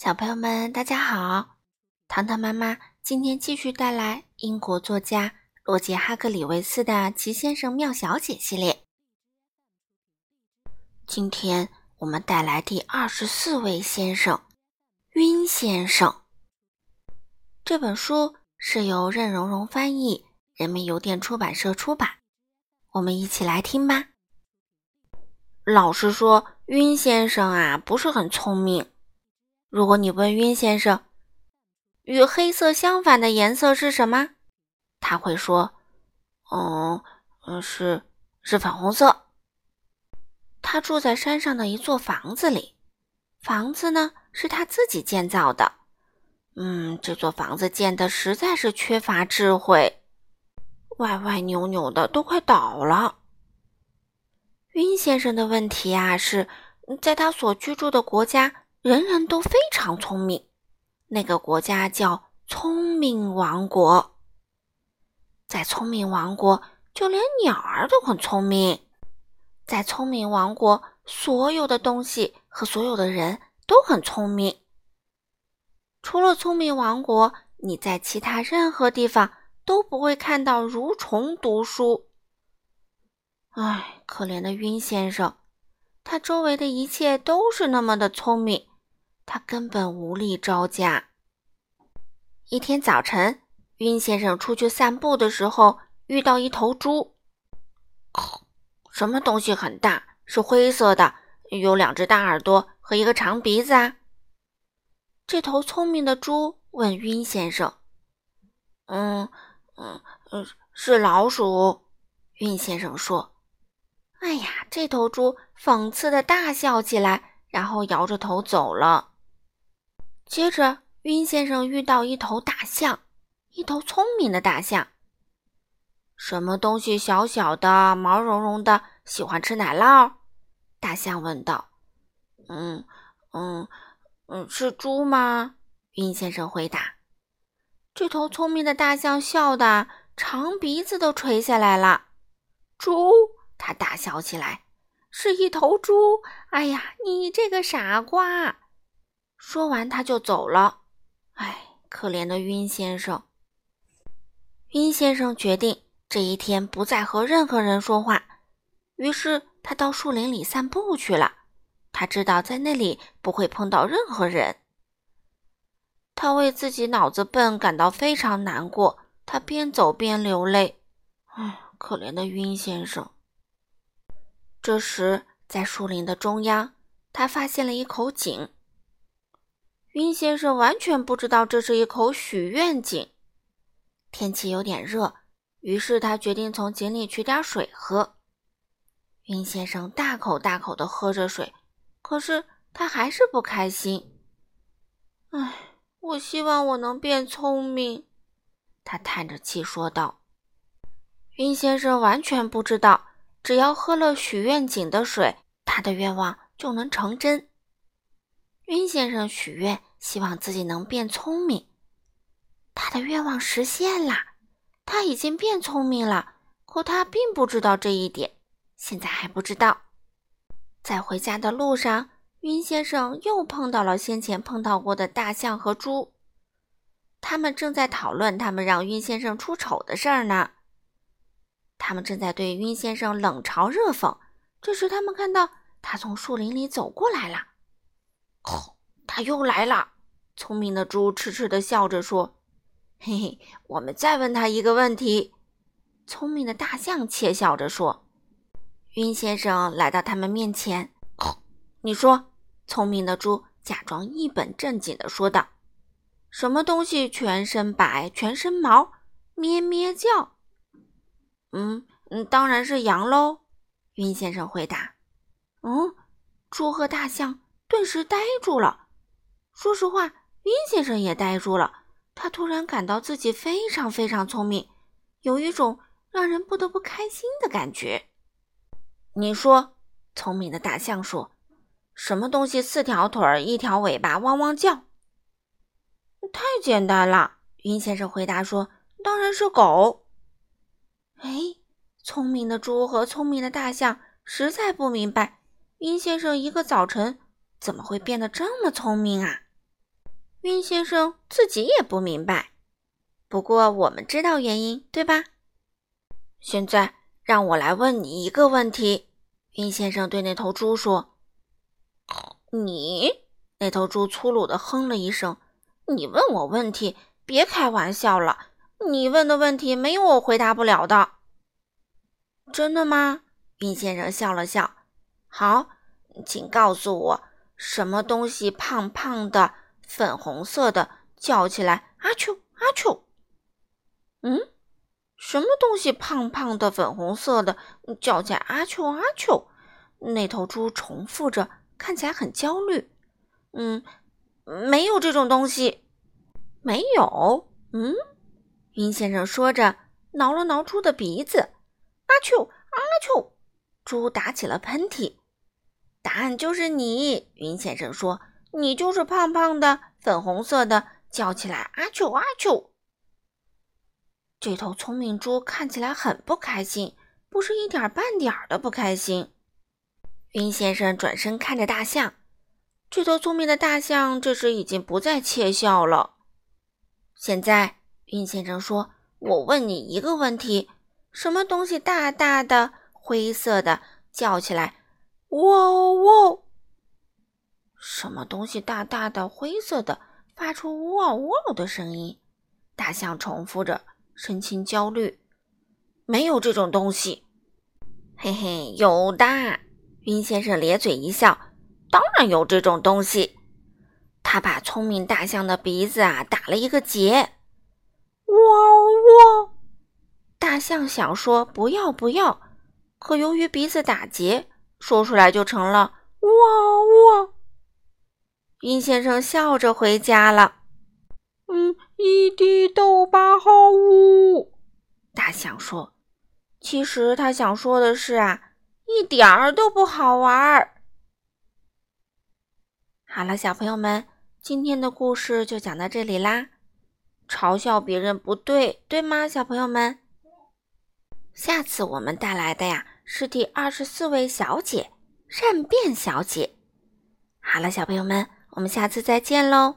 小朋友们，大家好！糖糖妈妈今天继续带来英国作家罗杰·哈克里维斯的《奇先生妙小姐》系列。今天我们带来第二十四位先生——晕先生。这本书是由任溶溶翻译，人民邮电出版社出版。我们一起来听吧。老实说，晕先生啊，不是很聪明。如果你问晕先生，与黑色相反的颜色是什么？他会说：“嗯，是是粉红色。”他住在山上的一座房子里，房子呢是他自己建造的。嗯，这座房子建的实在是缺乏智慧，歪歪扭扭的，都快倒了。晕先生的问题啊，是在他所居住的国家。人人都非常聪明，那个国家叫聪明王国。在聪明王国，就连鸟儿都很聪明。在聪明王国，所有的东西和所有的人都很聪明。除了聪明王国，你在其他任何地方都不会看到蠕虫读书。唉，可怜的晕先生，他周围的一切都是那么的聪明。他根本无力招架。一天早晨，晕先生出去散步的时候，遇到一头猪。什么东西很大，是灰色的，有两只大耳朵和一个长鼻子啊？这头聪明的猪问晕先生：“嗯嗯嗯，是老鼠。”晕先生说：“哎呀！”这头猪讽刺的大笑起来，然后摇着头走了。接着，晕先生遇到一头大象，一头聪明的大象。什么东西小小的、毛茸茸的，喜欢吃奶酪？大象问道。“嗯，嗯，嗯，是猪吗？”晕先生回答。这头聪明的大象笑得长鼻子都垂下来了。“猪！”他大笑起来，“是一头猪！哎呀，你这个傻瓜！”说完，他就走了。唉，可怜的晕先生。晕先生决定这一天不再和任何人说话，于是他到树林里散步去了。他知道在那里不会碰到任何人。他为自己脑子笨感到非常难过，他边走边流泪。唉，可怜的晕先生。这时，在树林的中央，他发现了一口井。晕先生完全不知道这是一口许愿井。天气有点热，于是他决定从井里取点水喝。晕先生大口大口地喝着水，可是他还是不开心。唉，我希望我能变聪明，他叹着气说道。晕先生完全不知道，只要喝了许愿井的水，他的愿望就能成真。晕先生许愿，希望自己能变聪明。他的愿望实现了，他已经变聪明了。可他并不知道这一点，现在还不知道。在回家的路上，晕先生又碰到了先前碰到过的大象和猪。他们正在讨论他们让晕先生出丑的事儿呢。他们正在对晕先生冷嘲热讽。这时，他们看到他从树林里走过来了。他又来了。聪明的猪痴痴的笑着说：“嘿嘿，我们再问他一个问题。”聪明的大象窃笑着说：“晕先生来到他们面前，你说。”聪明的猪假装一本正经的说道：“什么东西全身白，全身毛，咩咩叫？”“嗯嗯，当然是羊喽。”云先生回答。“嗯，猪和大象。”顿时呆住了。说实话，晕先生也呆住了。他突然感到自己非常非常聪明，有一种让人不得不开心的感觉。你说，聪明的大象说：“什么东西四条腿一条尾巴，汪汪叫？”太简单了，云先生回答说：“当然是狗。”哎，聪明的猪和聪明的大象实在不明白，晕先生一个早晨。怎么会变得这么聪明啊？晕先生自己也不明白。不过我们知道原因，对吧？现在让我来问你一个问题。晕先生对那头猪说：“你。”那头猪粗鲁地哼了一声：“你问我问题，别开玩笑了。你问的问题没有我回答不了的。”真的吗？晕先生笑了笑。好，请告诉我，什么东西胖胖的、粉红色的，叫起来阿丘阿丘？嗯，什么东西胖胖的、粉红色的，叫起来阿丘阿丘？那头猪重复着，看起来很焦虑。嗯，没有这种东西，没有。嗯，云先生说着，挠了挠猪的鼻子。阿丘阿丘，猪打起了喷嚏。答案就是你，云先生说：“你就是胖胖的、粉红色的，叫起来阿丘阿丘。”这头聪明猪看起来很不开心，不是一点半点的不开心。云先生转身看着大象，这头聪明的大象这时已经不再窃笑了。现在，云先生说：“我问你一个问题。”什么东西大大的、灰色的，叫起来“喔喔”？什么东西大大的、灰色的，发出“喔喔”的声音？大象重复着，神情焦虑。没有这种东西。嘿嘿，有的。云先生咧嘴一笑，当然有这种东西。他把聪明大象的鼻子啊打了一个结。喔喔。大象想说“不要不要”，可由于鼻子打结，说出来就成了“哇哇”。晕先生笑着回家了。嗯，一滴都不好呜。大象说：“其实他想说的是啊，一点儿都不好玩儿。”好了，小朋友们，今天的故事就讲到这里啦。嘲笑别人不对，对吗，小朋友们？下次我们带来的呀是第二十四位小姐——善变小姐。好了，小朋友们，我们下次再见喽。